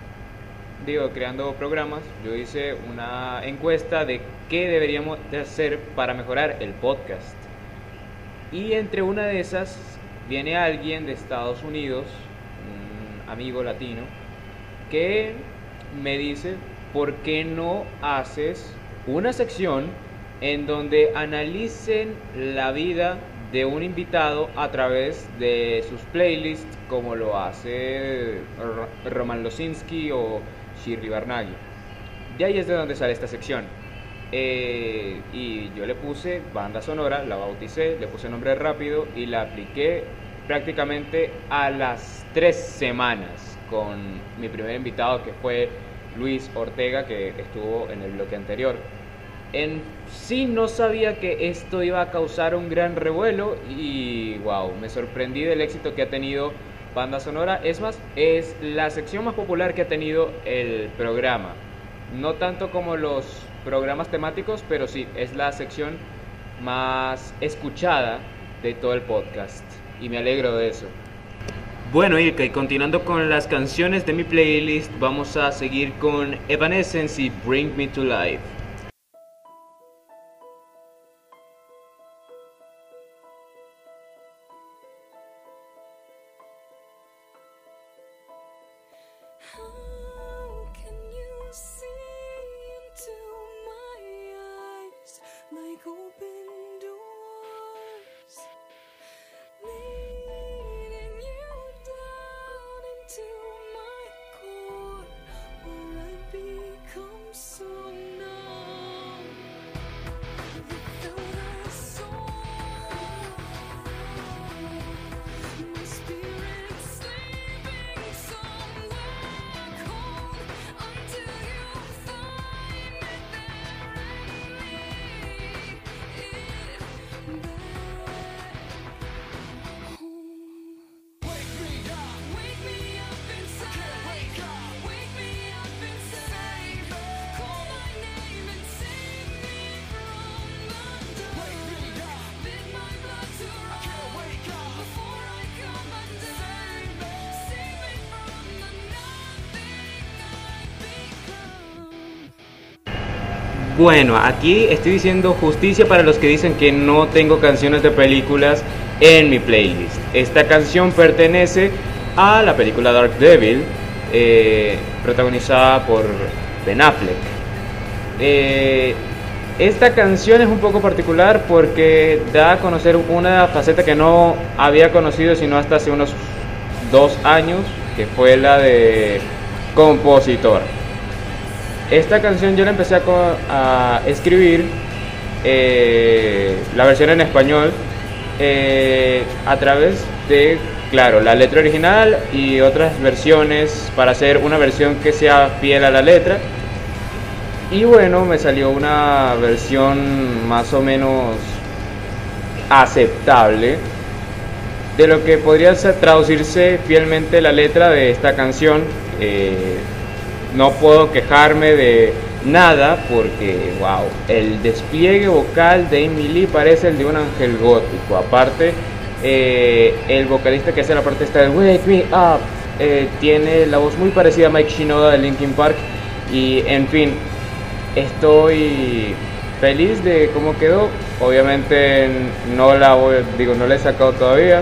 digo, creando programas, yo hice una encuesta de qué deberíamos de hacer para mejorar el podcast. Y entre una de esas viene alguien de Estados Unidos, un amigo latino, que me dice, ¿por qué no haces una sección en donde analicen la vida de un invitado a través de sus playlists, como lo hace Roman Losinski o Shirley Barnaghi. De ahí es de donde sale esta sección. Eh, y yo le puse banda sonora, la bauticé, le puse nombre rápido y la apliqué prácticamente a las tres semanas con mi primer invitado que fue Luis Ortega que estuvo en el bloque anterior. En sí no sabía que esto iba a causar un gran revuelo y wow, me sorprendí del éxito que ha tenido Banda Sonora. Es más, es la sección más popular que ha tenido el programa. No tanto como los programas temáticos, pero sí, es la sección más escuchada de todo el podcast. Y me alegro de eso. Bueno, Ilka, y continuando con las canciones de mi playlist, vamos a seguir con Evanescence y Bring Me to Life. Bueno, aquí estoy diciendo justicia para los que dicen que no tengo canciones de películas en mi playlist. Esta canción pertenece a la película Dark Devil, eh, protagonizada por Ben Affleck. Eh, esta canción es un poco particular porque da a conocer una faceta que no había conocido sino hasta hace unos dos años, que fue la de compositor. Esta canción yo la empecé a, escribir, eh, la versión en español, eh, a través de, claro, la letra original y otras versiones para hacer una versión que sea fiel a la letra. Y bueno, me salió una versión más o menos aceptable de lo que podría traducirse fielmente la letra de esta canción. Eh, no puedo quejarme de nada porque, wow, el despliegue vocal de Amy Lee parece el de un ángel gótico. Aparte, eh, el vocalista que hace la parte de Wake Me Up eh, tiene la voz muy parecida a Mike Shinoda de Linkin Park. Y en fin, estoy feliz de cómo quedó. Obviamente no la digo, no he sacado todavía,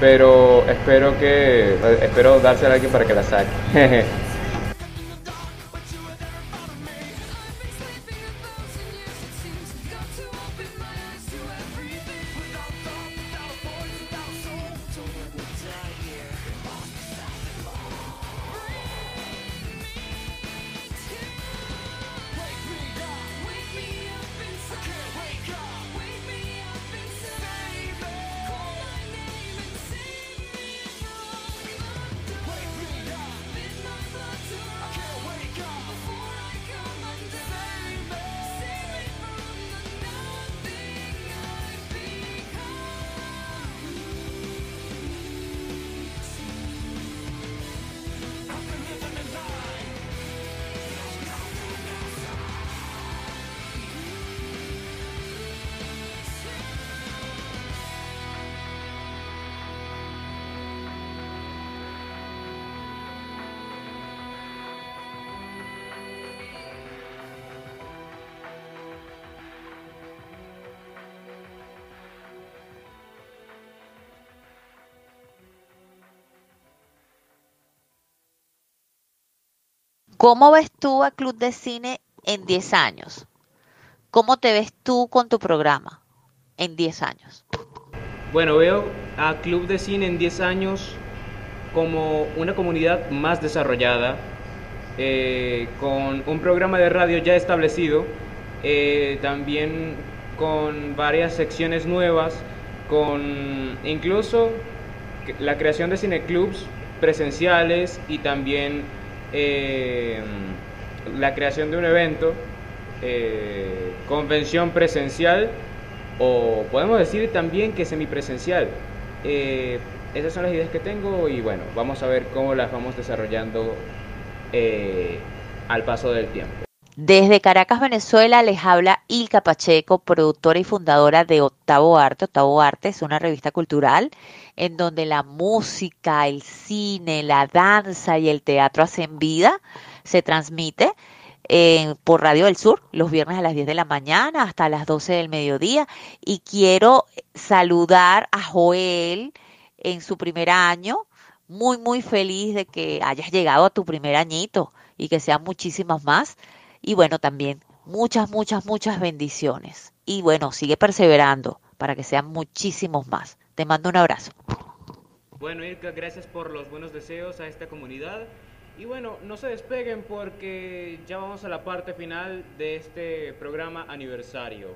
pero espero que espero dársela a alguien para que la saque. [LAUGHS] ¿Cómo ves tú a Club de Cine en 10 años? ¿Cómo te ves tú con tu programa en 10 años? Bueno, veo a Club de Cine en 10 años como una comunidad más desarrollada, eh, con un programa de radio ya establecido, eh, también con varias secciones nuevas, con incluso la creación de cineclubs presenciales y también eh, la creación de un evento, eh, convención presencial o podemos decir también que semipresencial. Eh, esas son las ideas que tengo y bueno, vamos a ver cómo las vamos desarrollando eh, al paso del tiempo. Desde Caracas, Venezuela, les habla Ilka Pacheco, productora y fundadora de Octavo Arte. Octavo Arte es una revista cultural en donde la música, el cine, la danza y el teatro hacen vida. Se transmite eh, por Radio del Sur los viernes a las 10 de la mañana hasta las 12 del mediodía. Y quiero saludar a Joel en su primer año. Muy, muy feliz de que hayas llegado a tu primer añito y que sean muchísimas más. Y bueno, también muchas, muchas, muchas bendiciones. Y bueno, sigue perseverando para que sean muchísimos más. Te mando un abrazo. Bueno, Irka, gracias por los buenos deseos a esta comunidad. Y bueno, no se despeguen porque ya vamos a la parte final de este programa aniversario.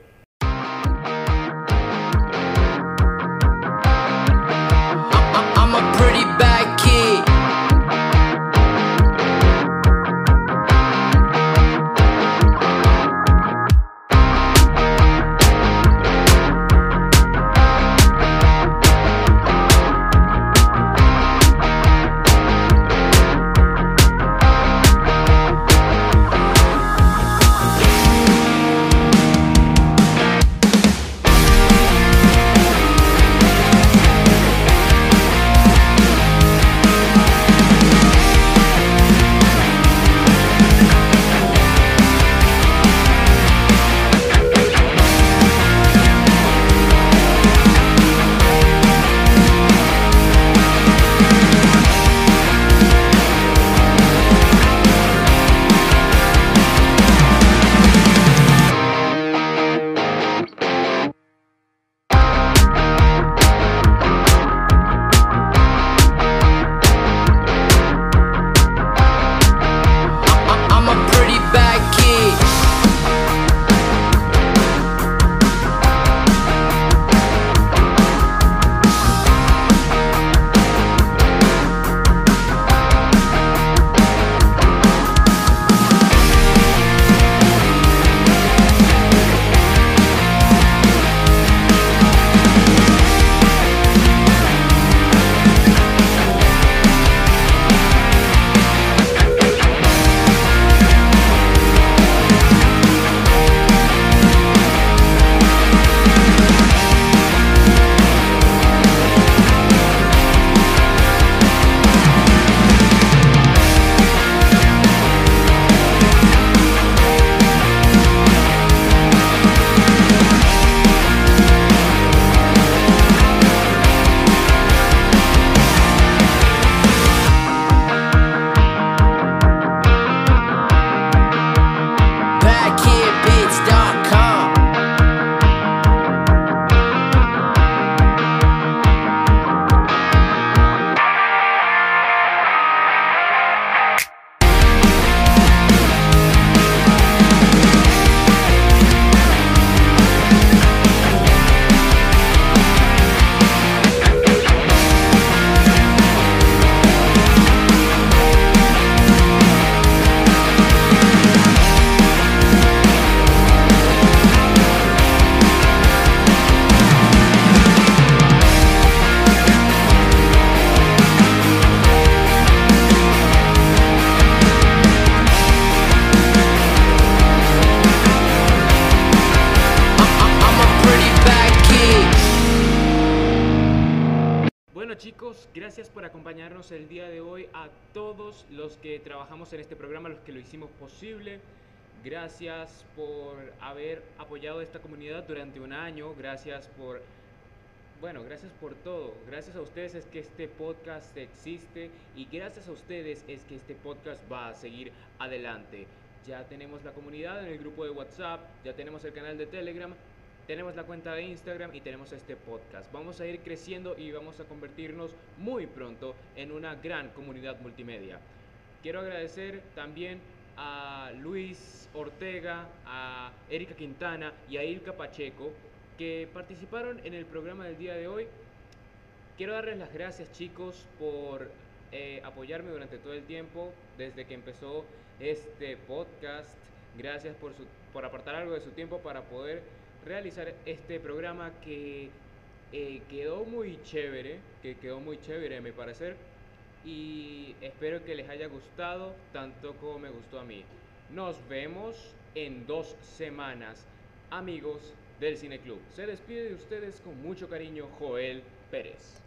Trabajamos en este programa, los que lo hicimos posible. Gracias por haber apoyado esta comunidad durante un año, gracias por bueno, gracias por todo. Gracias a ustedes es que este podcast existe y gracias a ustedes es que este podcast va a seguir adelante. Ya tenemos la comunidad en el grupo de WhatsApp, ya tenemos el canal de Telegram, tenemos la cuenta de Instagram y tenemos este podcast. Vamos a ir creciendo y vamos a convertirnos muy pronto en una gran comunidad multimedia. Quiero agradecer también a Luis Ortega, a Erika Quintana y a Ilka Pacheco que participaron en el programa del día de hoy. Quiero darles las gracias chicos por eh, apoyarme durante todo el tiempo, desde que empezó este podcast. Gracias por, por apartar algo de su tiempo para poder realizar este programa que eh, quedó muy chévere, que quedó muy chévere a mi parecer. Y espero que les haya gustado tanto como me gustó a mí. Nos vemos en dos semanas, amigos del Cine Club. Se despide de ustedes con mucho cariño Joel Pérez.